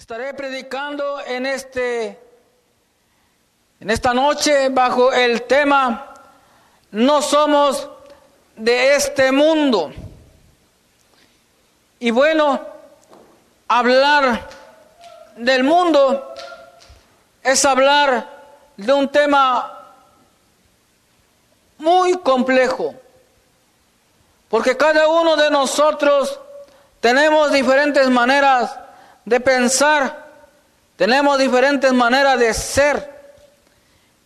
Estaré predicando en este en esta noche bajo el tema No somos de este mundo. Y bueno, hablar del mundo es hablar de un tema muy complejo, porque cada uno de nosotros tenemos diferentes maneras de pensar, tenemos diferentes maneras de ser,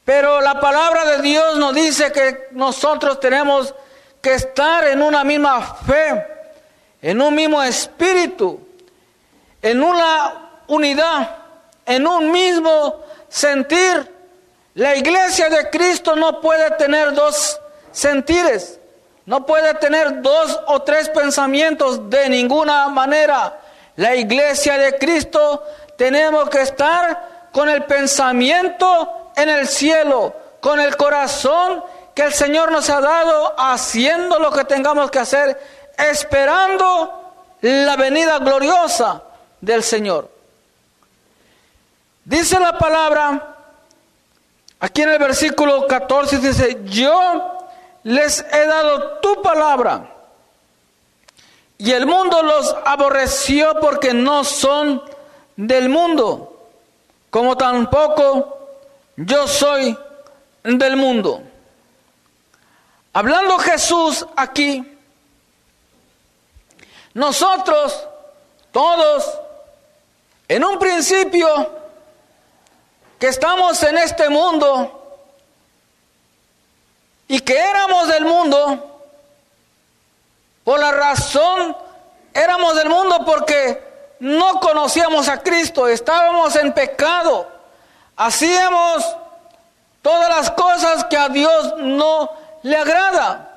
pero la palabra de Dios nos dice que nosotros tenemos que estar en una misma fe, en un mismo espíritu, en una unidad, en un mismo sentir. La iglesia de Cristo no puede tener dos sentires, no puede tener dos o tres pensamientos de ninguna manera. La iglesia de Cristo tenemos que estar con el pensamiento en el cielo, con el corazón que el Señor nos ha dado, haciendo lo que tengamos que hacer, esperando la venida gloriosa del Señor. Dice la palabra, aquí en el versículo 14 dice, yo les he dado tu palabra y el mundo los aborreció porque no son del mundo, como tampoco yo soy del mundo. Hablando Jesús aquí, nosotros todos, en un principio, que estamos en este mundo y que éramos del mundo, por la razón, éramos del mundo porque no conocíamos a Cristo, estábamos en pecado, hacíamos todas las cosas que a Dios no le agrada.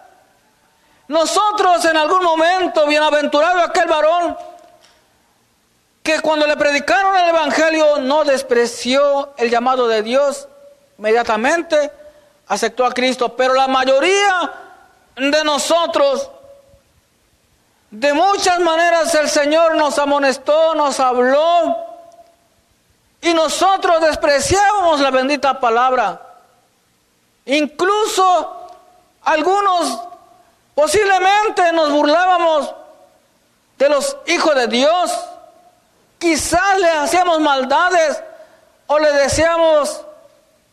Nosotros en algún momento, bienaventurado aquel varón, que cuando le predicaron el Evangelio no despreció el llamado de Dios, inmediatamente aceptó a Cristo, pero la mayoría de nosotros de muchas maneras el Señor nos amonestó, nos habló y nosotros despreciábamos la bendita palabra. Incluso algunos posiblemente nos burlábamos de los hijos de Dios. Quizás le hacíamos maldades o le deseamos,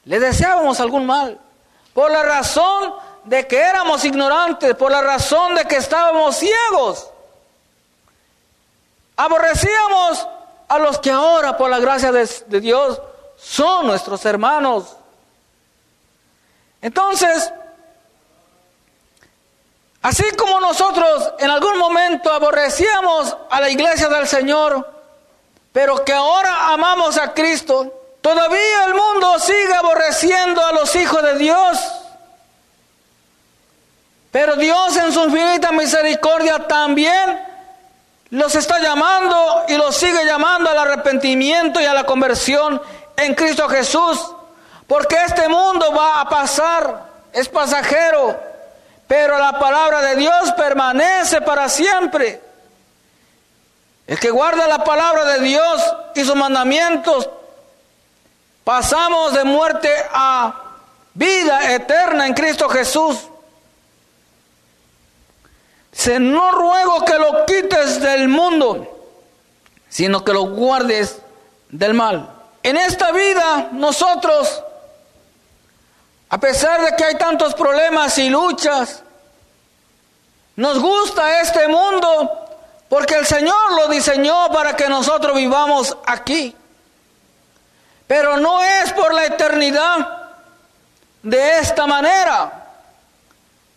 le deseábamos algún mal. Por la razón de que éramos ignorantes, por la razón de que estábamos ciegos. Aborrecíamos a los que ahora, por la gracia de, Dios, son nuestros hermanos. Entonces, así como nosotros en algún momento aborrecíamos a la iglesia del Señor, pero que ahora amamos a Cristo, todavía el mundo sigue aborreciendo a los hijos de Dios. Pero Dios en su infinita misericordia también los está llamando y los sigue llamando al arrepentimiento y a la conversión en Cristo Jesús. Porque este mundo va a pasar, es pasajero, pero la palabra de Dios permanece para siempre. El que guarda la palabra de Dios y sus mandamientos, pasamos de muerte a vida eterna en Cristo Jesús. Se no ruego que lo quites del mundo, sino que lo guardes del mal. En esta vida nosotros, a pesar de que hay tantos problemas y luchas, nos gusta este mundo porque el Señor lo diseñó para que nosotros vivamos aquí. Pero no es por la eternidad de esta manera.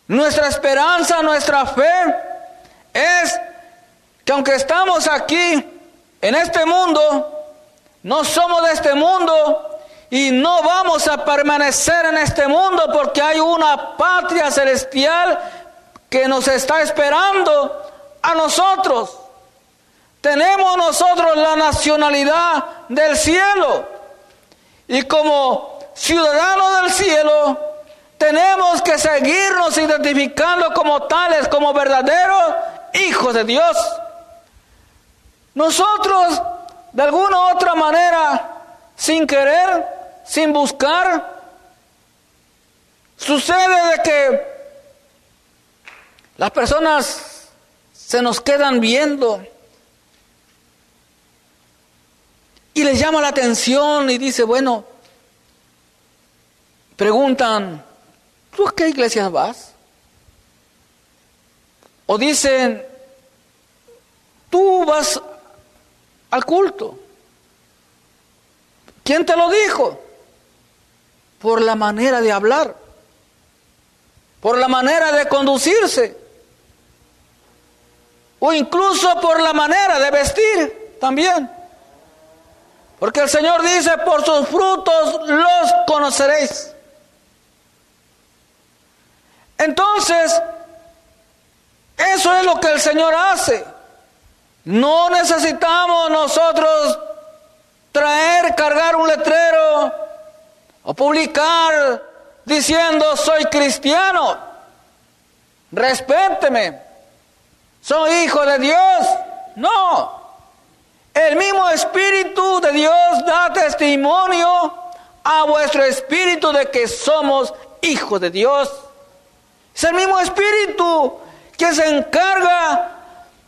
Nuestra esperanza, nuestra fe es que aunque estamos aquí en este mundo, no somos de este mundo y no vamos a permanecer en este mundo porque hay una patria celestial que nos está esperando a nosotros. Tenemos nosotros la nacionalidad del cielo y como ciudadanos del cielo tenemos que seguirnos identificando como tales, como verdaderos hijos de Dios. Nosotros de alguna otra manera, sin querer, sin buscar, sucede de que las personas se nos quedan viendo y les llama la atención y dice, bueno, preguntan, ¿tú a qué iglesia vas? O dicen, tú vas al culto. ¿Quién te lo dijo? Por la manera de hablar, por la manera de conducirse, o incluso por la manera de vestir también. Porque el Señor dice, por sus frutos los conoceréis. Entonces, eso es lo que el Señor hace. No necesitamos nosotros traer, cargar un letrero o publicar diciendo soy cristiano. Respéteme. Soy hijo de Dios. No. El mismo Espíritu de Dios da testimonio a vuestro espíritu de que somos hijos de Dios. Es el mismo Espíritu quien se encarga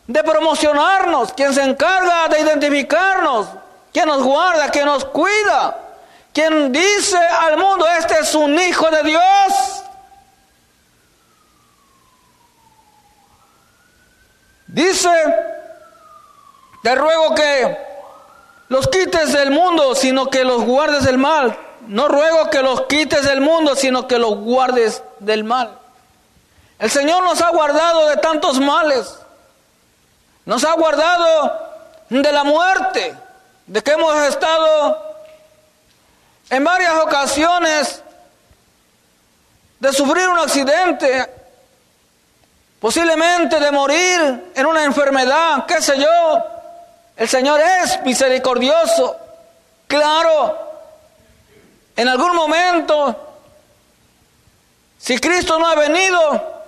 de promocionarnos, quien se encarga de identificarnos, quien nos guarda, quien nos cuida, quien dice al mundo, este es un hijo de Dios. Dice te ruego que los quites del mundo, sino que los guardes del mal. No ruego que los quites del mundo, sino que los guardes del mal. El Señor nos ha guardado de tantos males. Nos ha guardado de la muerte, de que hemos estado en varias ocasiones de sufrir un accidente, posiblemente de morir en una enfermedad, qué sé yo, el Señor es misericordioso. Claro, en algún momento, si Cristo no ha venido,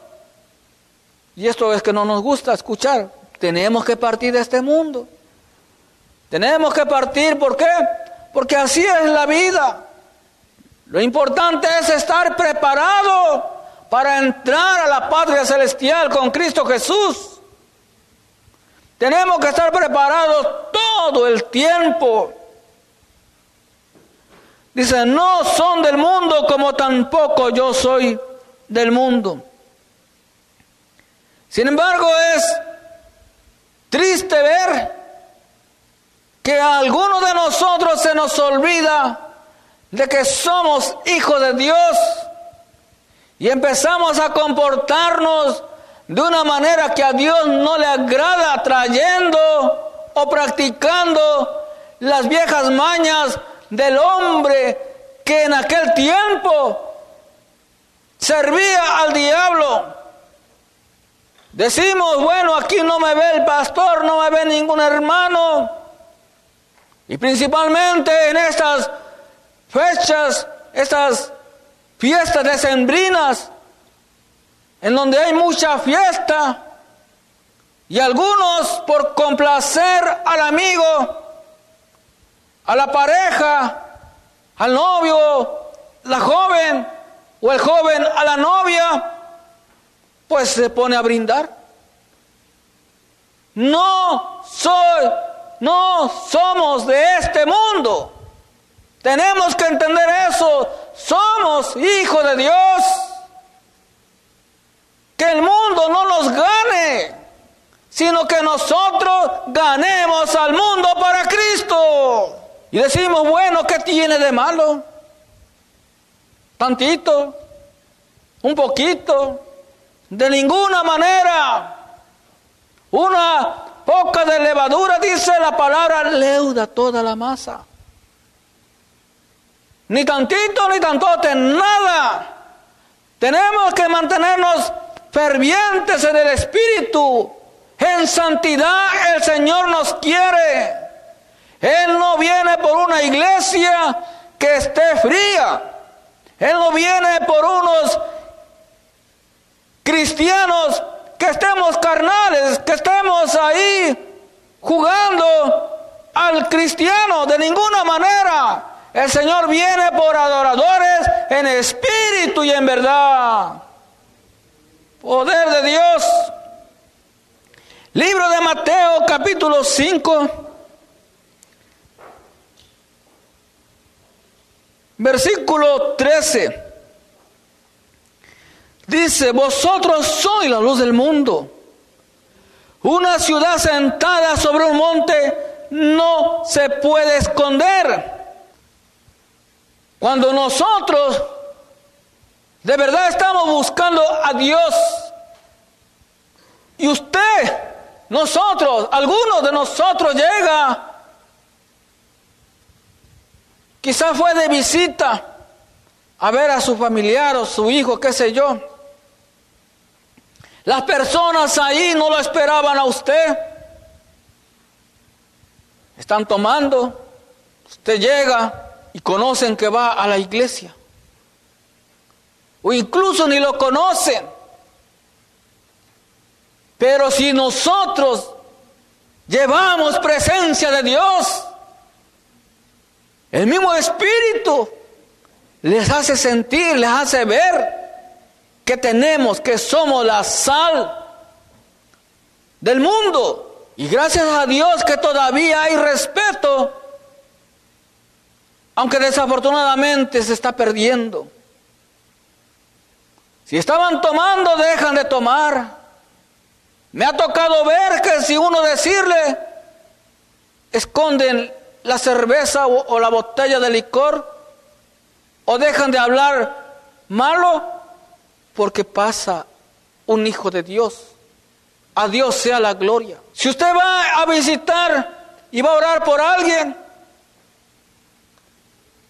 y esto es que no nos gusta escuchar, tenemos que partir de este mundo. Tenemos que partir, ¿por qué? Porque así es la vida. Lo importante es estar preparado para entrar a la patria celestial con Cristo Jesús. Tenemos que estar preparados todo el tiempo. Dice, no son del mundo como tampoco yo soy del mundo. Sin embargo, es triste ver que a algunos de nosotros se nos olvida de que somos hijos de Dios y empezamos a comportarnos de una manera que a Dios no le agrada, trayendo o practicando las viejas mañas del hombre que en aquel tiempo servía al diablo. Decimos, bueno, aquí no me ve el pastor, no me ve ningún hermano. Y principalmente en estas fechas, estas fiestas decembrinas, en donde hay mucha fiesta y algunos por complacer al amigo, a la pareja, al novio, la joven o el joven a la novia, pues se pone a brindar. No soy, no somos de este mundo. Tenemos que entender eso. Somos hijos de Dios que el mundo no nos gane, sino que nosotros ganemos al mundo para Cristo. Y decimos, bueno, ¿qué tiene de malo? Tantito, un poquito, de ninguna manera. Una poca de levadura, dice la palabra, leuda toda la masa. Ni tantito ni tantote, nada. Tenemos que mantenernos fervientes en el Espíritu. En santidad el Señor nos quiere. Él no viene por una iglesia que esté fría. Él no viene por unos cristianos que estemos carnales, que estemos ahí jugando al cristiano de ninguna manera. El Señor viene por adoradores en espíritu y en verdad. Poder de Dios. Libro de Mateo capítulo 5. Versículo 13. Dice, vosotros sois la luz del mundo. Una ciudad sentada sobre un monte no se puede esconder. Cuando nosotros de verdad estamos buscando a Dios y usted, nosotros, algunos de nosotros llega, quizás fue de visita a ver a su familiar o su hijo, qué sé yo. Las personas ahí no lo esperaban a usted. Están tomando, usted llega y conocen que va a la iglesia. O incluso ni lo conocen. Pero si nosotros llevamos presencia de Dios, el mismo Espíritu les hace sentir, les hace ver que tenemos, que somos la sal del mundo. Y gracias a Dios que todavía hay respeto, aunque desafortunadamente se está perdiendo. Si estaban tomando, dejan de tomar. Me ha tocado ver que si uno decirle, esconden la cerveza o, o la botella de licor, o dejan de hablar malo, porque pasa un hijo de Dios. A Dios sea la gloria. Si usted va a visitar y va a orar por alguien,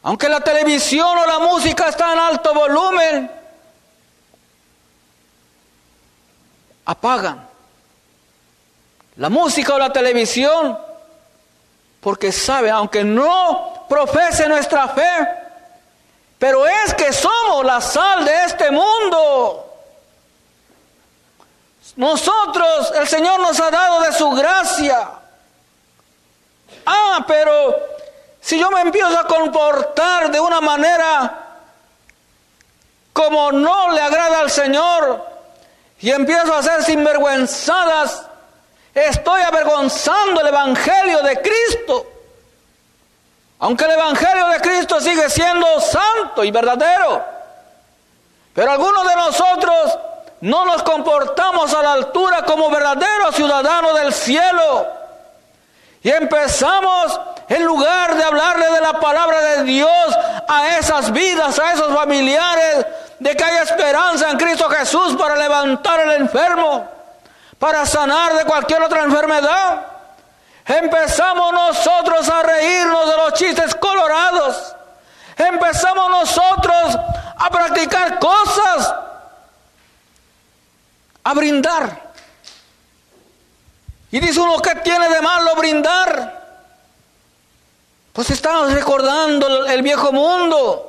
aunque la televisión o la música está en alto volumen, apagan la música o la televisión porque sabe, aunque no profese nuestra fe, pero es que somos la sal de este mundo. Nosotros, el Señor nos ha dado de su gracia. Ah, pero si yo me empiezo a comportar de una manera como no le agrada al Señor y empiezo a hacer sinvergüenzadas, estoy avergonzando el Evangelio de Cristo. Aunque el Evangelio de Cristo sigue siendo santo y verdadero. Pero algunos de nosotros no nos comportamos a la altura como verdaderos ciudadanos del cielo. Y empezamos, en lugar de hablarle de la palabra de Dios a esas vidas, a esos familiares, de que hay esperanza en Cristo Jesús para levantar al enfermo, para sanar de cualquier otra enfermedad. Empezamos nosotros a reírnos de los chistes colorados. Empezamos nosotros a practicar cosas, a brindar. Y dice uno, ¿qué tiene de malo brindar? Pues estamos recordando el viejo mundo.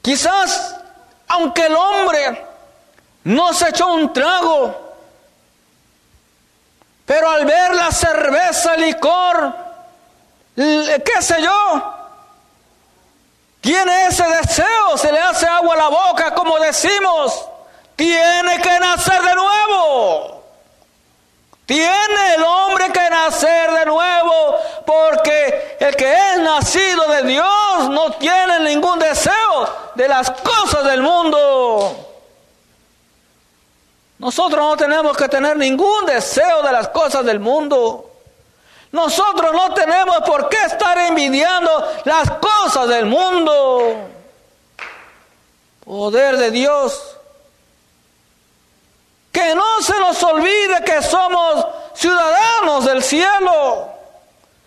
Quizás, aunque el hombre no se echó un trago, pero al ver la cerveza, licor, qué sé yo, tiene ese deseo, se le hace agua a la boca, como decimos, tiene que nacer de nuevo. Tiene el hombre que nacer de nuevo, porque el que es nacido de Dios no tiene ningún deseo de las cosas del mundo. Nosotros no tenemos que tener ningún deseo de las cosas del mundo. Nosotros no tenemos por qué estar envidiando las cosas del mundo. Poder de Dios. Que no se nos olvide que somos ciudadanos del cielo.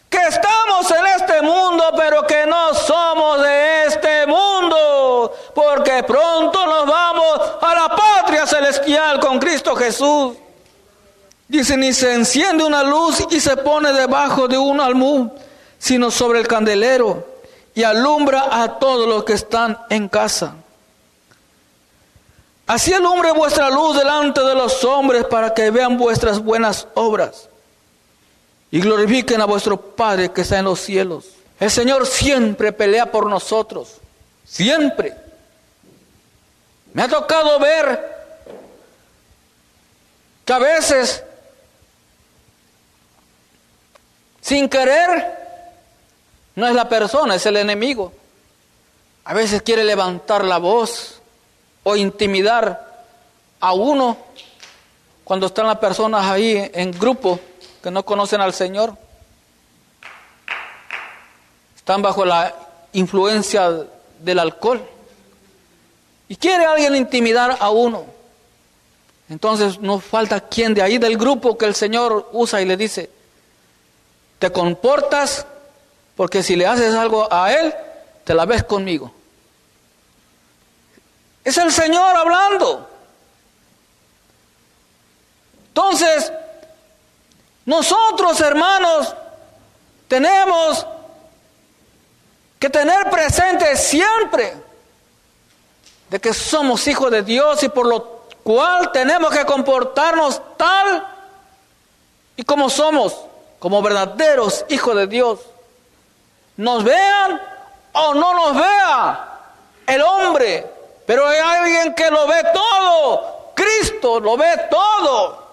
Que estamos en este mundo, pero que no somos de este mundo. Porque pronto nos vamos a la celestial con Cristo Jesús. Dice, ni se enciende una luz y se pone debajo de un almud, sino sobre el candelero y alumbra a todos los que están en casa. Así alumbre vuestra luz delante de los hombres para que vean vuestras buenas obras y glorifiquen a vuestro Padre que está en los cielos. El Señor siempre pelea por nosotros, siempre. Me ha tocado ver a veces, sin querer, no es la persona, es el enemigo. A veces quiere levantar la voz o intimidar a uno cuando están las personas ahí en grupo que no conocen al Señor. Están bajo la influencia del alcohol. Y quiere alguien intimidar a uno. Entonces no falta quien de ahí del grupo que el Señor usa y le dice, te comportas porque si le haces algo a Él, te la ves conmigo. Es el Señor hablando. Entonces, nosotros hermanos tenemos que tener presente siempre de que somos hijos de Dios y por lo cual tenemos que comportarnos tal y como somos, como verdaderos hijos de Dios. Nos vean o no nos vea el hombre, pero hay alguien que lo ve todo, Cristo lo ve todo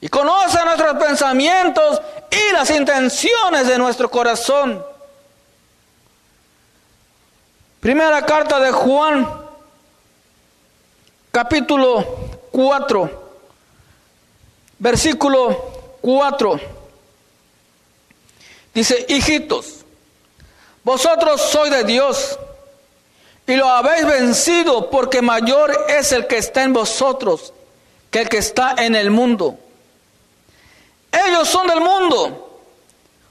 y conoce nuestros pensamientos y las intenciones de nuestro corazón. Primera carta de Juan, capítulo 4, versículo 4. Dice, hijitos, vosotros sois de Dios y lo habéis vencido porque mayor es el que está en vosotros que el que está en el mundo. Ellos son del mundo.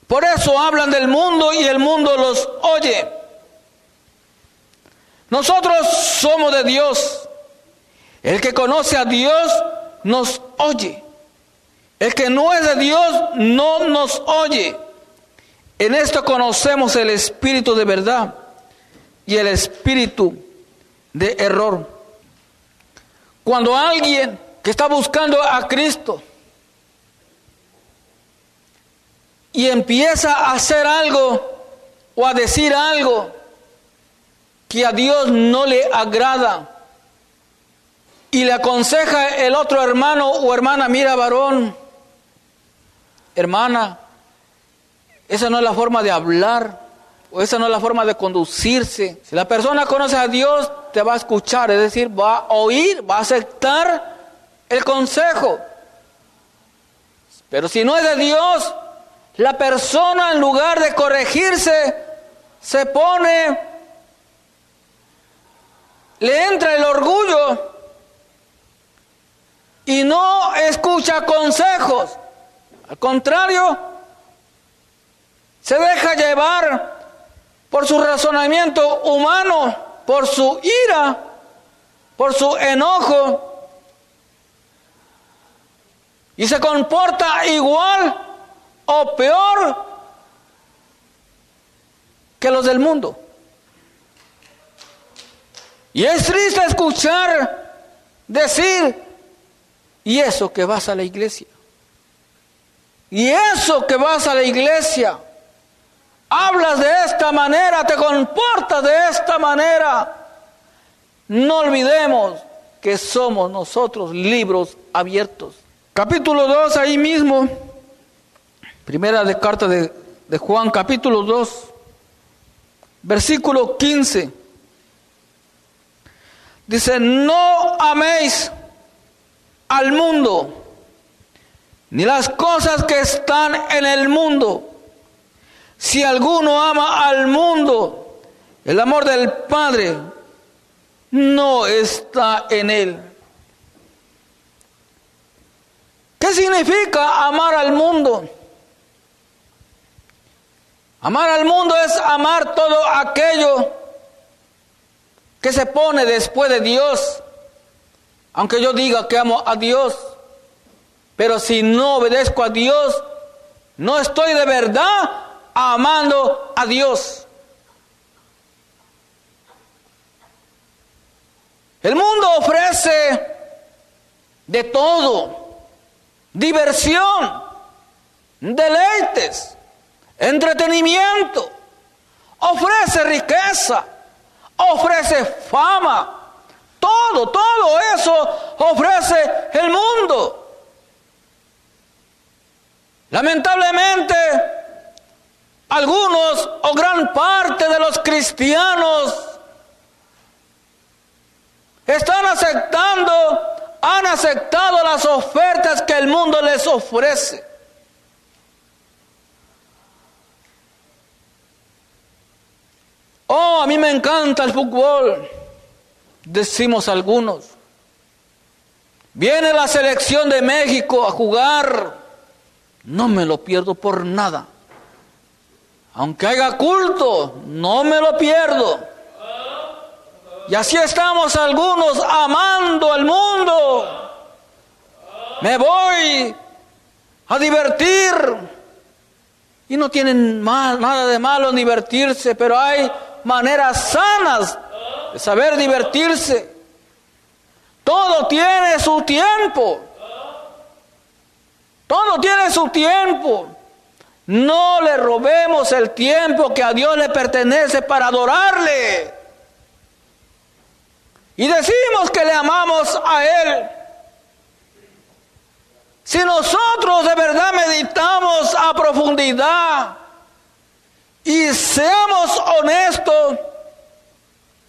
Por eso hablan del mundo y el mundo los oye. Nosotros somos de Dios. El que conoce a Dios nos oye. El que no es de Dios no nos oye. En esto conocemos el espíritu de verdad y el espíritu de error. Cuando alguien que está buscando a Cristo y empieza a hacer algo o a decir algo que a Dios no le agrada y le aconseja el otro hermano o hermana, mira varón, hermana, esa no es la forma de hablar o esa no es la forma de conducirse. Si la persona conoce a Dios, te va a escuchar, es decir, va a oír, va a aceptar el consejo. Pero si no es de Dios, la persona en lugar de corregirse, se pone, le entra el orgullo y no escucha consejos. Al contrario, se deja llevar por su razonamiento humano, por su ira, por su enojo, y se comporta igual o peor que los del mundo. Y es triste escuchar decir, y eso que vas a la iglesia, y eso que vas a la iglesia, hablas de esta manera, te comportas de esta manera. No olvidemos que somos nosotros libros abiertos. Capítulo 2, ahí mismo. Primera de carta de, de Juan, capítulo 2, versículo 15. Dice, no améis al mundo, ni las cosas que están en el mundo. Si alguno ama al mundo, el amor del Padre no está en él. ¿Qué significa amar al mundo? Amar al mundo es amar todo aquello que se pone después de Dios. Aunque yo diga que amo a Dios, pero si no obedezco a Dios, no estoy de verdad amando a Dios. El mundo ofrece de todo, diversión, deleites, entretenimiento, ofrece riqueza, ofrece fama. Todo, todo eso ofrece el mundo. Lamentablemente, algunos o gran parte de los cristianos están aceptando, han aceptado las ofertas que el mundo les ofrece. Oh, a mí me encanta el fútbol, decimos algunos. Viene la selección de México a jugar, no me lo pierdo por nada. Aunque haya culto, no me lo pierdo. Y así estamos algunos amando al mundo. Me voy a divertir. Y no tienen nada de malo en divertirse, pero hay maneras sanas saber divertirse. Todo tiene su tiempo. Todo tiene su tiempo. No le robemos el tiempo que a Dios le pertenece para adorarle. Y decimos que le amamos a Él. Si nosotros de verdad meditamos a profundidad y seamos honestos,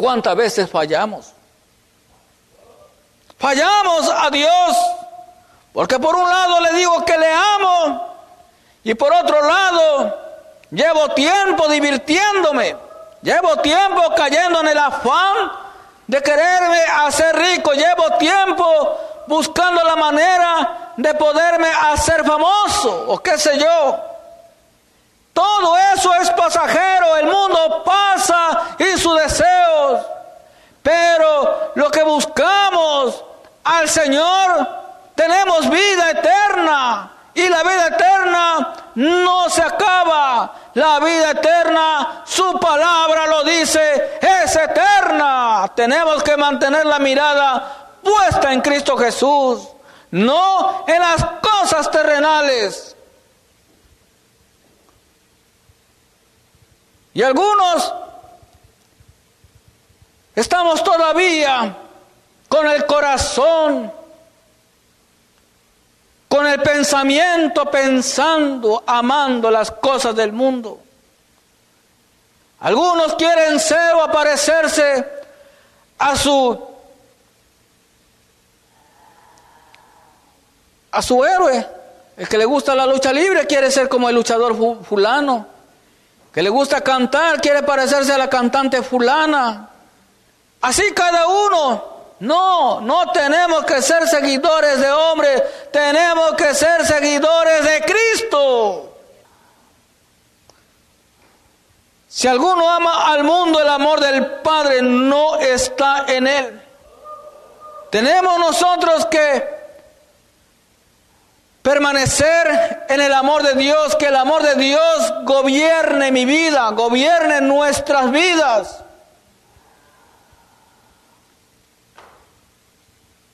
¿cuántas veces fallamos? Fallamos a Dios, porque por un lado le digo que le amo y por otro lado llevo tiempo divirtiéndome, llevo tiempo cayendo en el afán de quererme hacer rico. Llevo tiempo buscando la manera de poderme hacer famoso o qué sé yo. Todo eso es pasajero, el mundo pasa y sus deseos. Pero lo que buscamos al Señor, tenemos vida eterna. Y la vida eterna no se acaba. La vida eterna, su palabra lo dice, es eterna. Tenemos que mantener la mirada puesta en Cristo Jesús, no en las cosas terrenales. Y algunos estamos todavía con el corazón con el pensamiento pensando, amando las cosas del mundo. Algunos quieren ser o aparecerse a su a su héroe. El que le gusta la lucha libre quiere ser como el luchador fulano. Que le gusta cantar quiere parecerse a la cantante fulana. Así cada uno no, no tenemos que ser seguidores de hombres, tenemos que ser seguidores de Cristo. Si alguno ama al mundo, el amor del Padre no está en él. Tenemos nosotros que permanecer en el amor de Dios, que el amor de Dios gobierne mi vida, gobierne nuestras vidas.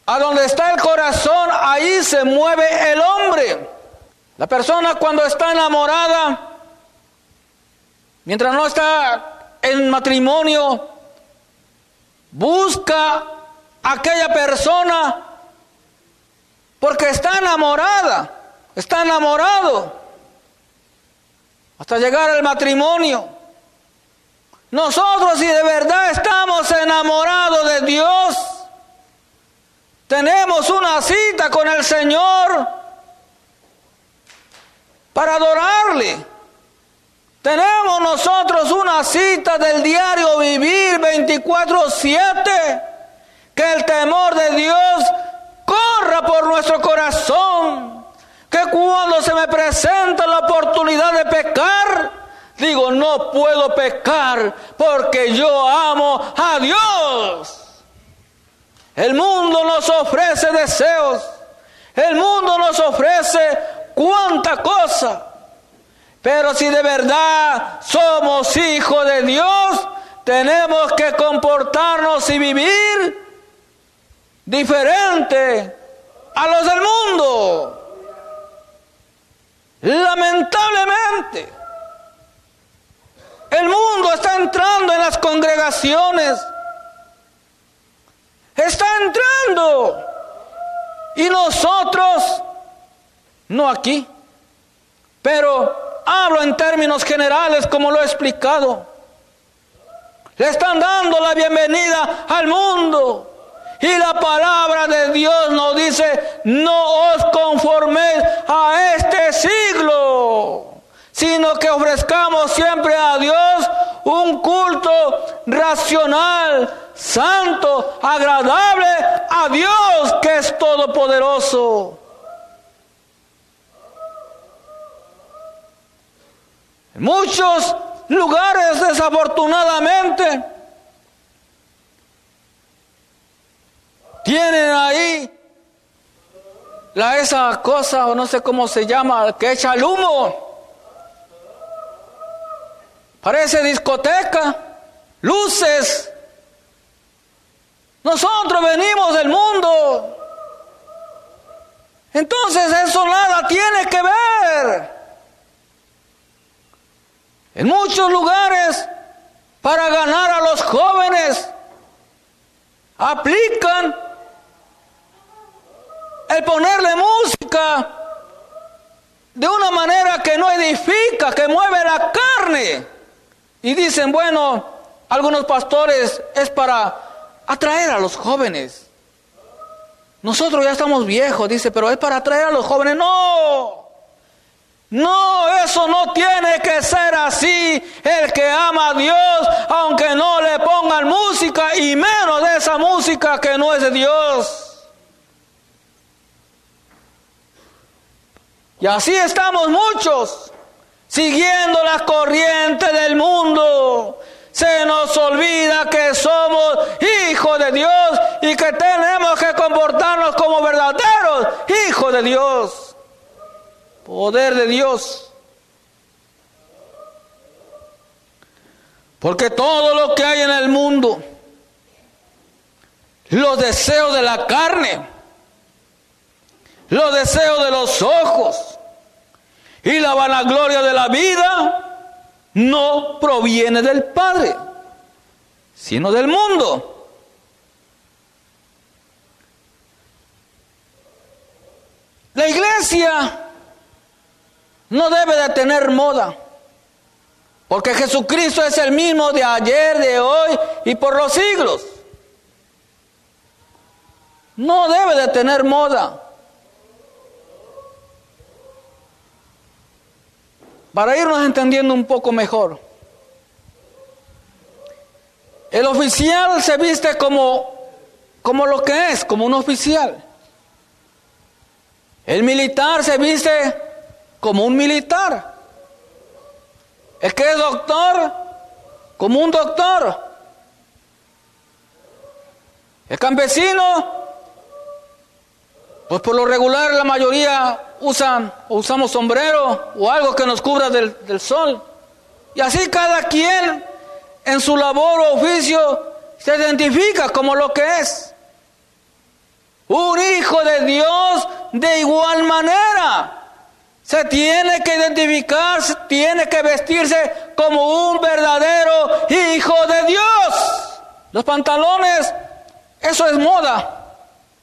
A donde está el corazón, ahí se mueve el hombre. La persona cuando está enamorada, mientras no está en matrimonio, busca aquella persona porque está enamorada, está enamorado, hasta llegar al matrimonio. Nosotros si de verdad estamos enamorados de Dios, tenemos una cita con el Señor para adorarle. Tenemos nosotros una cita del diario vivir 24/7. Que el temor de Dios corra por nuestro corazón. Que cuando se me presenta la oportunidad de pecar, digo, no puedo pecar porque yo amo a Dios. El mundo nos ofrece deseos. El mundo nos ofrece cuánta cosa. Pero si de verdad somos hijos de Dios, tenemos que comportarnos y vivir diferente a los del mundo. Lamentablemente, el mundo está entrando en las congregaciones. Está entrando. Y nosotros, no aquí, pero hablo en términos generales como lo he explicado. Le están dando la bienvenida al mundo. Y la palabra de Dios nos dice, no os conforméis a este siglo, sino que ofrezcamos siempre a Dios un culto racional, santo, agradable a Dios que es todopoderoso. En muchos lugares desafortunadamente tienen ahí la esa cosa o no sé cómo se llama que echa el humo. Parece discoteca luces. Nosotros venimos del mundo. Entonces eso nada tiene que ver. En muchos lugares, para ganar a los jóvenes, aplican el ponerle música de una manera que no edifica, que mueve la carne. Y dicen, bueno, algunos pastores es para atraer a los jóvenes. Nosotros ya estamos viejos, dice, pero es para atraer a los jóvenes. No, no, eso no tiene que ser así. El que ama a Dios, aunque no le pongan música y menos de esa música que no es de Dios. Y así estamos muchos, siguiendo la corriente del mundo. Se nos olvida que somos hijos de Dios y que tenemos que comportarnos como verdaderos hijos de Dios poder de Dios. Porque todo lo que hay en el mundo, los deseos de la carne, los deseos de los ojos y la vanagloria de la vida, no proviene del Padre, sino del mundo. La iglesia no debe de tener moda. Porque Jesucristo es el mismo de ayer, de hoy y por los siglos. No debe de tener moda. Para irnos entendiendo un poco mejor. El oficial se viste como, como lo que es, como un oficial. El militar se viste como un militar. El que es doctor, como un doctor. El campesino, pues por lo regular la mayoría usan o usamos sombrero o algo que nos cubra del, del sol. Y así cada quien en su labor o oficio se identifica como lo que es. Un hijo de Dios de igual manera se tiene que identificar, tiene que vestirse como un verdadero hijo de Dios. Los pantalones, eso es moda,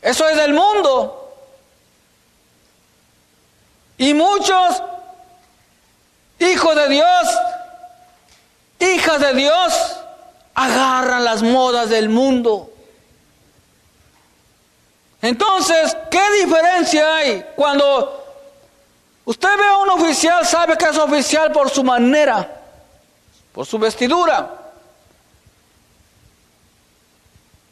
eso es del mundo. Y muchos hijos de Dios, hijas de Dios, agarran las modas del mundo. Entonces, ¿qué diferencia hay cuando Usted ve a un oficial, sabe que es oficial por su manera, por su vestidura.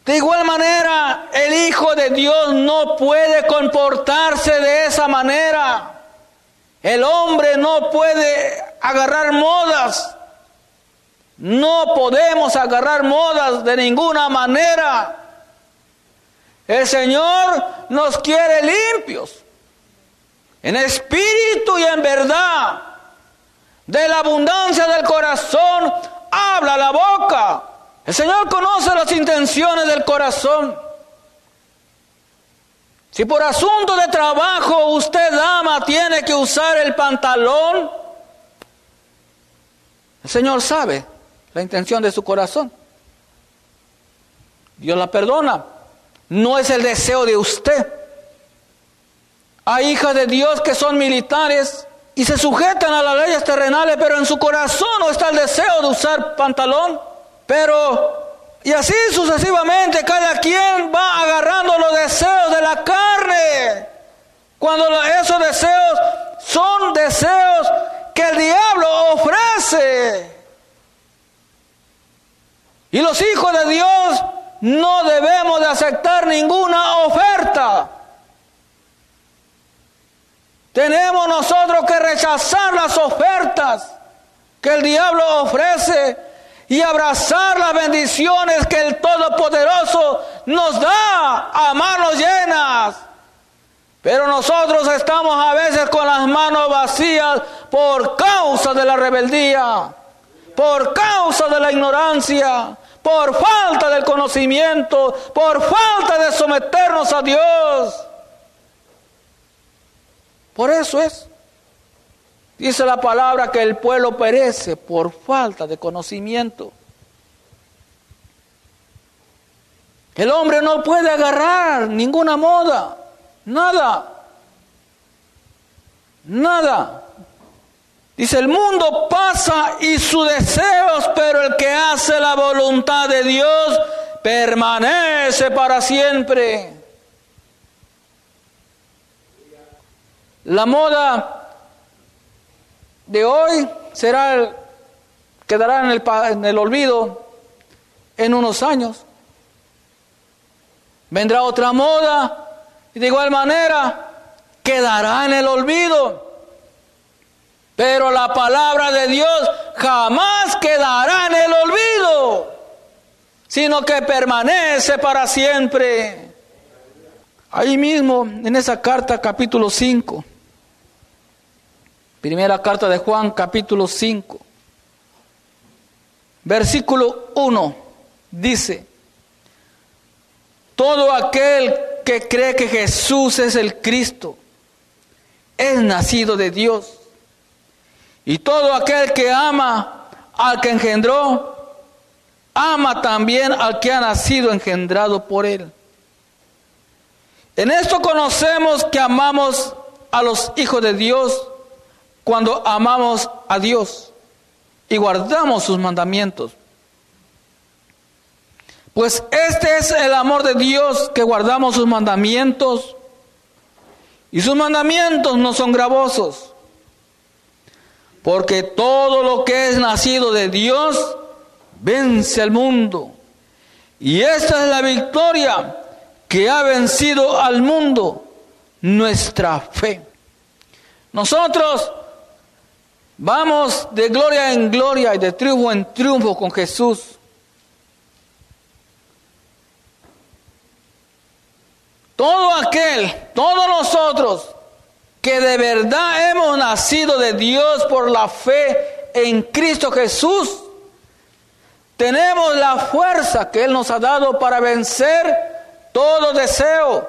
De igual manera, el Hijo de Dios no puede comportarse de esa manera. El hombre no puede agarrar modas. No podemos agarrar modas de ninguna manera. El Señor nos quiere limpios en espíritu y en verdad. De la abundancia del corazón habla la boca. El Señor conoce las intenciones del corazón. Si por asunto de trabajo usted, dama, tiene que usar el pantalón, el Señor sabe la intención de su corazón. Dios la perdona. No es el deseo de usted. Hay hijas de Dios que son militares y se sujetan a las leyes terrenales, pero en su corazón no está el deseo de usar pantalón. Pero, y así sucesivamente, cada quien va agarrando los deseos de la carne. Cuando esos deseos son deseos que el diablo ofrece. Y los hijos de Dios no debemos de aceptar ninguna oferta. Tenemos nosotros que rechazar las ofertas que el diablo ofrece y abrazar las bendiciones que el Todopoderoso nos da a manos llenas. Pero nosotros estamos a veces con las manos vacías por causa de la rebeldía, por causa de la ignorancia, por falta del conocimiento, por falta de someternos a Dios. Por eso es. Dice la palabra que el pueblo perece por falta de conocimiento. El hombre no puede agarrar ninguna moda, nada, nada. Dice, el mundo pasa y sus deseos, pero el que hace la voluntad de Dios permanece para siempre. La moda de hoy será quedará en el, en el olvido en unos años. Vendrá otra moda y de igual manera quedará en el olvido. Pero la palabra de Dios jamás quedará en el olvido, sino que permanece para siempre. Ahí mismo, en esa carta, capítulo 5, Primera carta de Juan, capítulo 5, versículo 1, dice, todo aquel que cree que Jesús es el Cristo, es nacido de Dios. Y todo aquel que ama al que engendró, ama también al que ha nacido engendrado por él. En esto conocemos que amamos a los hijos de Dios cuando amamos a Dios y guardamos sus mandamientos. Pues este es el amor de Dios, que guardamos sus mandamientos. Y sus mandamientos no son gravosos. Porque todo lo que es nacido de Dios vence al mundo. Y esta es la victoria que ha vencido al mundo, nuestra fe. Nosotros Vamos de gloria en gloria y de triunfo en triunfo con Jesús. Todo aquel, todos nosotros que de verdad hemos nacido de Dios por la fe en Cristo Jesús, tenemos la fuerza que Él nos ha dado para vencer todo deseo,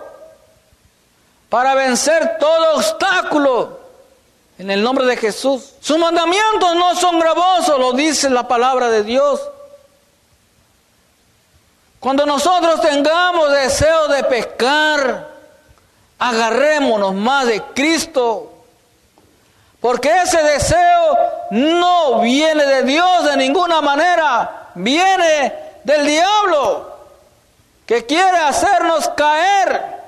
para vencer todo obstáculo, en el nombre de Jesús. Sus mandamientos no son gravosos, lo dice la palabra de Dios. Cuando nosotros tengamos deseo de pecar, agarrémonos más de Cristo. Porque ese deseo no viene de Dios de ninguna manera, viene del diablo, que quiere hacernos caer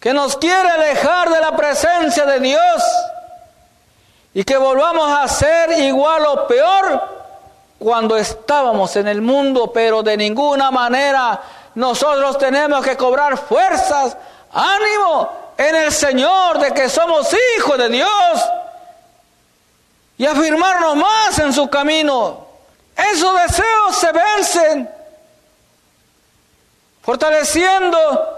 que nos quiere alejar de la presencia de Dios y que volvamos a ser igual o peor cuando estábamos en el mundo, pero de ninguna manera nosotros tenemos que cobrar fuerzas, ánimo en el Señor de que somos hijos de Dios y afirmarnos más en su camino. Esos deseos se vencen fortaleciendo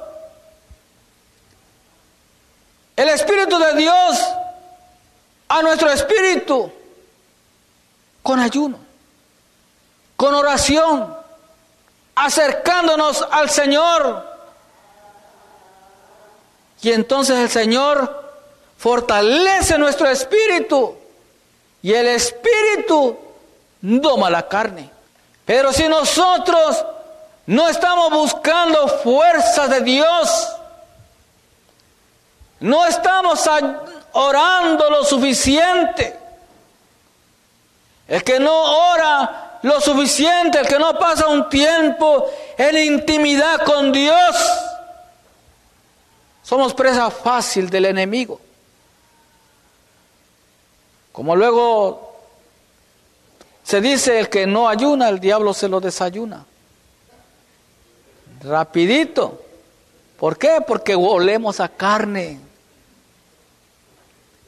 el Espíritu de Dios a nuestro espíritu con ayuno, con oración, acercándonos al Señor. Y entonces el Señor fortalece nuestro espíritu y el espíritu doma la carne. Pero si nosotros no estamos buscando fuerzas de Dios, no estamos orando lo suficiente, el que no ora lo suficiente, el que no pasa un tiempo en intimidad con Dios, somos presa fácil del enemigo. Como luego se dice, el que no ayuna, el diablo se lo desayuna. Rapidito. ¿Por qué? Porque volemos a carne.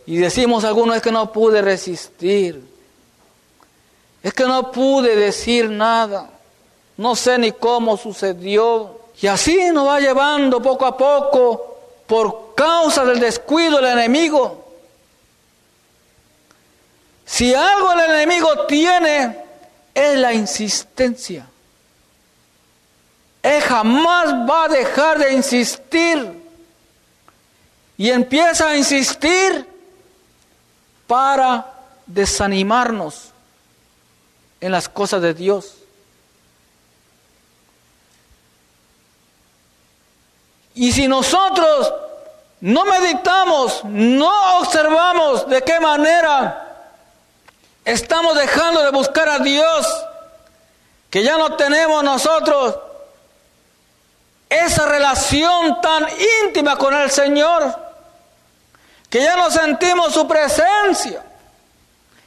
Y decimos algunos es que no pude resistir. Es que no pude decir nada. No sé ni cómo sucedió. Y así nos va llevando poco a poco por causa del descuido del enemigo si algo el enemigo tiene, es la insistencia. Él jamás va a dejar de insistir. Y empieza a insistir para desanimarnos en las cosas de Dios. Y si nosotros no meditamos, no observamos de qué manera Estamos dejando de buscar a Dios, que ya no tenemos nosotros esa relación tan íntima con el Señor, que ya no sentimos su presencia,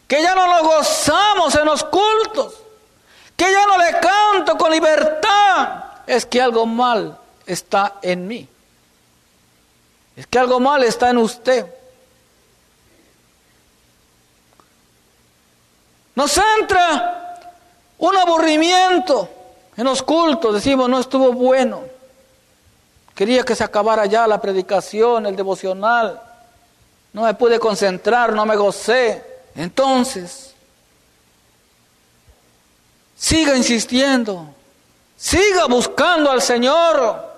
que ya no nos gozamos en los cultos, que ya no le canto con libertad. Es que algo mal está en mí. Es que algo mal está en usted. Nos entra un aburrimiento en los cultos, decimos, no estuvo bueno. Quería que se acabara ya la predicación, el devocional. No me pude concentrar, no me gocé. Entonces, siga insistiendo, siga buscando al Señor,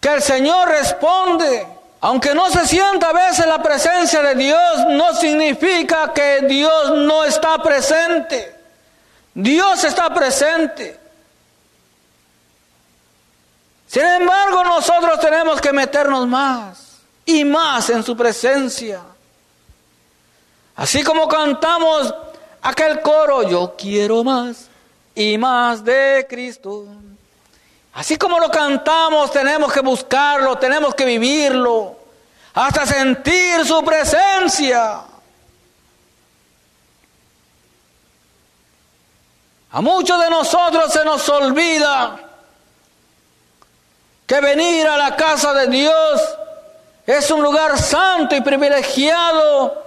que el Señor responde. Aunque no se sienta a veces la presencia de Dios, no significa que Dios no está presente. Dios está presente. Sin embargo, nosotros tenemos que meternos más y más en su presencia. Así como cantamos aquel coro, yo quiero más y más de Cristo. Así como lo cantamos, tenemos que buscarlo, tenemos que vivirlo, hasta sentir su presencia. A muchos de nosotros se nos olvida que venir a la casa de Dios es un lugar santo y privilegiado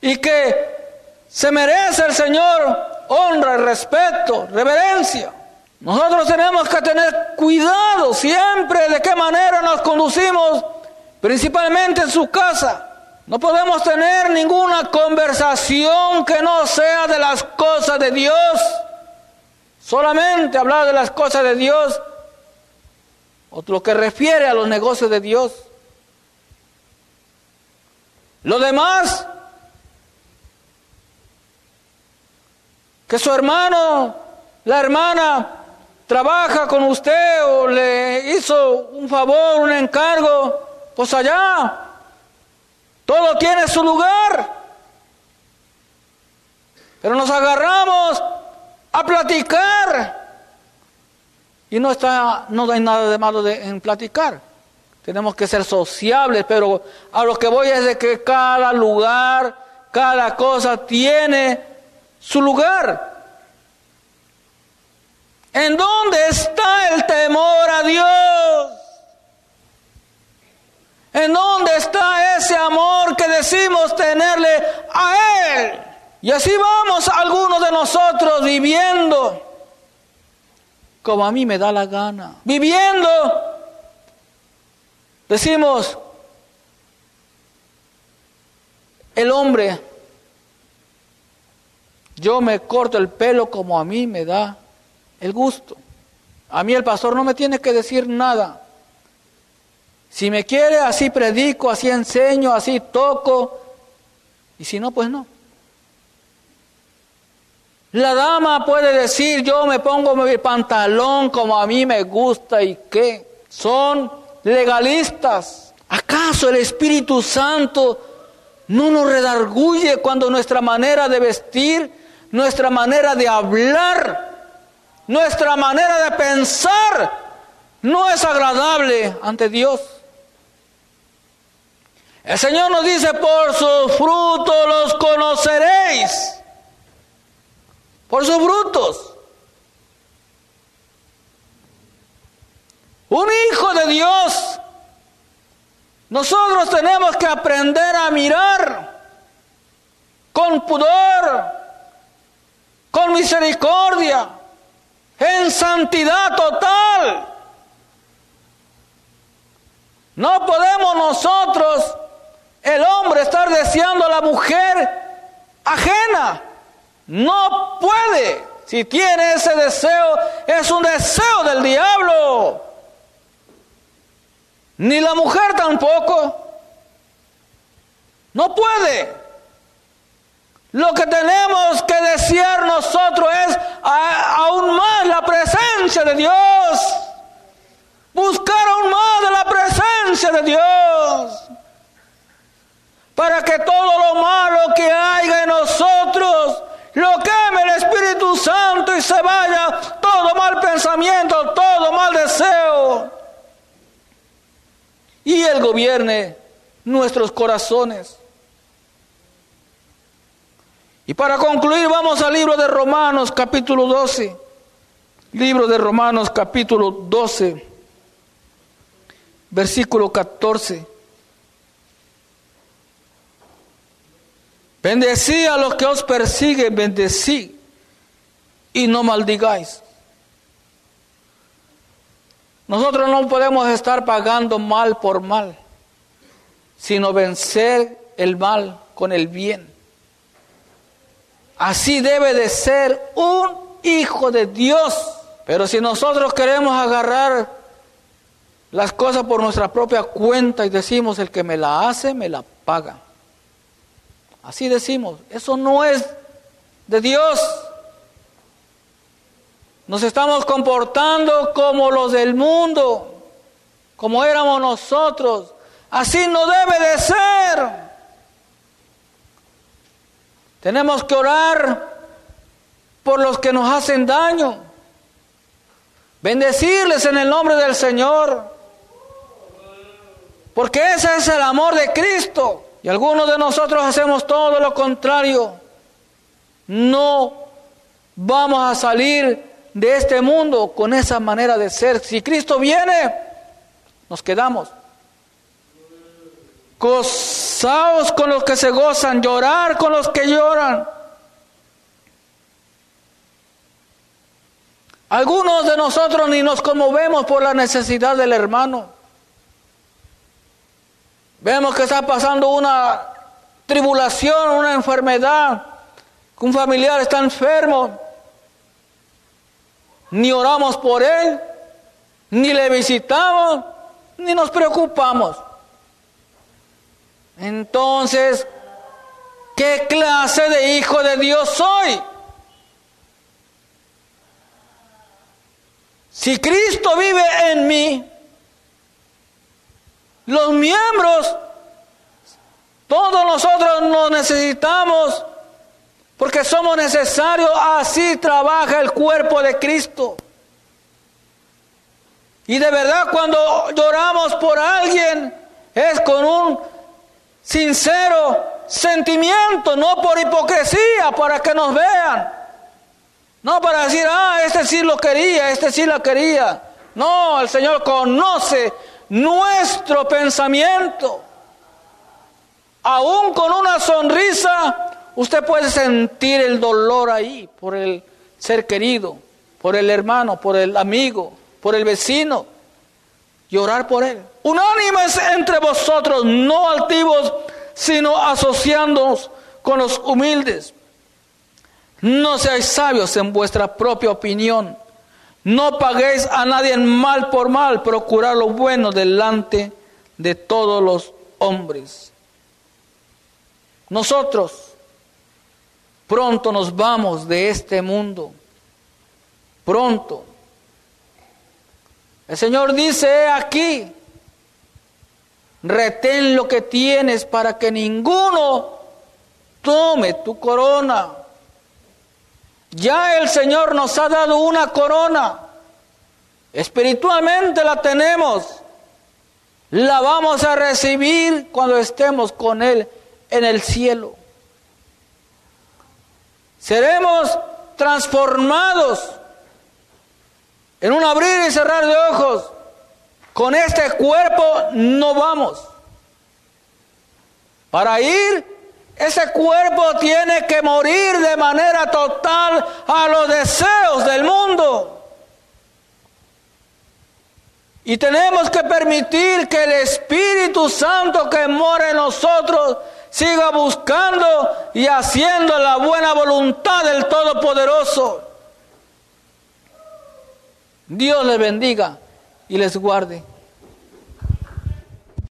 y que se merece el Señor honra, respeto, reverencia. Nosotros tenemos que tener cuidado siempre de qué manera nos conducimos, principalmente en su casa. No podemos tener ninguna conversación que no sea de las cosas de Dios. Solamente hablar de las cosas de Dios o lo que refiere a los negocios de Dios. Lo demás, que su hermano, la hermana, trabaja con usted o le hizo un favor, un encargo, pues allá todo tiene su lugar. Pero nos agarramos a platicar. Y no está, no hay nada de malo en platicar. Tenemos que ser sociables, pero a lo que voy es de que cada lugar, cada cosa tiene su lugar. ¿En dónde está el temor a Dios? ¿En dónde está ese amor que decimos tenerle a Él? Y así vamos algunos de nosotros viviendo como a mí me da la gana. Viviendo, decimos, el hombre, yo me corto el pelo como a mí me da el gusto. A mí el pastor no me tiene que decir nada. Si me quiere, así predico, así enseño, así toco. Y si no, pues no. La dama puede decir, yo me pongo mi pantalón como a mí me gusta y qué. Son legalistas. ¿Acaso el Espíritu Santo no nos redarguye cuando nuestra manera de vestir, nuestra manera de hablar, nuestra manera de pensar no es agradable ante Dios? El Señor nos dice, por sus frutos los conoceréis por sus frutos. Un hijo de Dios. Nosotros tenemos que aprender a mirar con pudor, con misericordia, en santidad total. No podemos nosotros, el hombre, estar deseando a la mujer ajena. No puede. Si tiene ese deseo, es un deseo del diablo. Ni la mujer tampoco. No puede. Lo que tenemos que desear nosotros es aún más la presencia de Dios. Buscar aún más de la presencia de Dios. Para que todo lo malo que haya en nosotros lo queme el Espíritu Santo y se vaya todo mal pensamiento, todo mal deseo. Y Él gobierne nuestros corazones. Y para concluir, vamos al libro de Romanos capítulo 12. Libro de Romanos capítulo 12, versículo 14. Bendecí a los que os persiguen, bendecí y no maldigáis. Nosotros no podemos estar pagando mal por mal, sino vencer el mal con el bien. Así debe de ser un hijo de Dios. Pero si nosotros queremos agarrar las cosas por nuestra propia cuenta y decimos el que me la hace, me la paga. Así decimos, eso no es de Dios. Nos estamos comportando como los del mundo, como éramos nosotros. Así no debe de ser. Tenemos que orar por los que nos hacen daño. Bendecirles en el nombre del Señor. Porque ese es el amor de Cristo. Y algunos de nosotros hacemos todo lo contrario. No vamos a salir de este mundo con esa manera de ser. Si Cristo viene, nos quedamos. Gozaos con los que se gozan, llorar con los que lloran. Algunos de nosotros ni nos conmovemos por la necesidad del hermano. Vemos que está pasando una tribulación, una enfermedad, que un familiar está enfermo. Ni oramos por él, ni le visitamos, ni nos preocupamos. Entonces, ¿qué clase de hijo de Dios soy? Si Cristo vive en mí, los miembros, todos nosotros nos necesitamos porque somos necesarios, así trabaja el cuerpo de Cristo. Y de verdad cuando lloramos por alguien es con un sincero sentimiento, no por hipocresía, para que nos vean. No para decir, ah, este sí lo quería, este sí la quería. No, el Señor conoce nuestro pensamiento. Aún con una sonrisa, usted puede sentir el dolor ahí por el ser querido, por el hermano, por el amigo, por el vecino, Llorar por él. Unánimes entre vosotros, no altivos, sino asociándonos con los humildes. No seáis sabios en vuestra propia opinión no paguéis a nadie mal por mal, procurad lo bueno delante de todos los hombres. Nosotros pronto nos vamos de este mundo. Pronto. El Señor dice aquí, retén lo que tienes para que ninguno tome tu corona. Ya el Señor nos ha dado una corona. Espiritualmente la tenemos. La vamos a recibir cuando estemos con Él en el cielo. Seremos transformados en un abrir y cerrar de ojos. Con este cuerpo no vamos. Para ir, ese cuerpo tiene que morir de manera total a los deseos del mundo. Y tenemos que permitir que el Espíritu Santo que mora en nosotros siga buscando y haciendo la buena voluntad del Todopoderoso. Dios les bendiga y les guarde.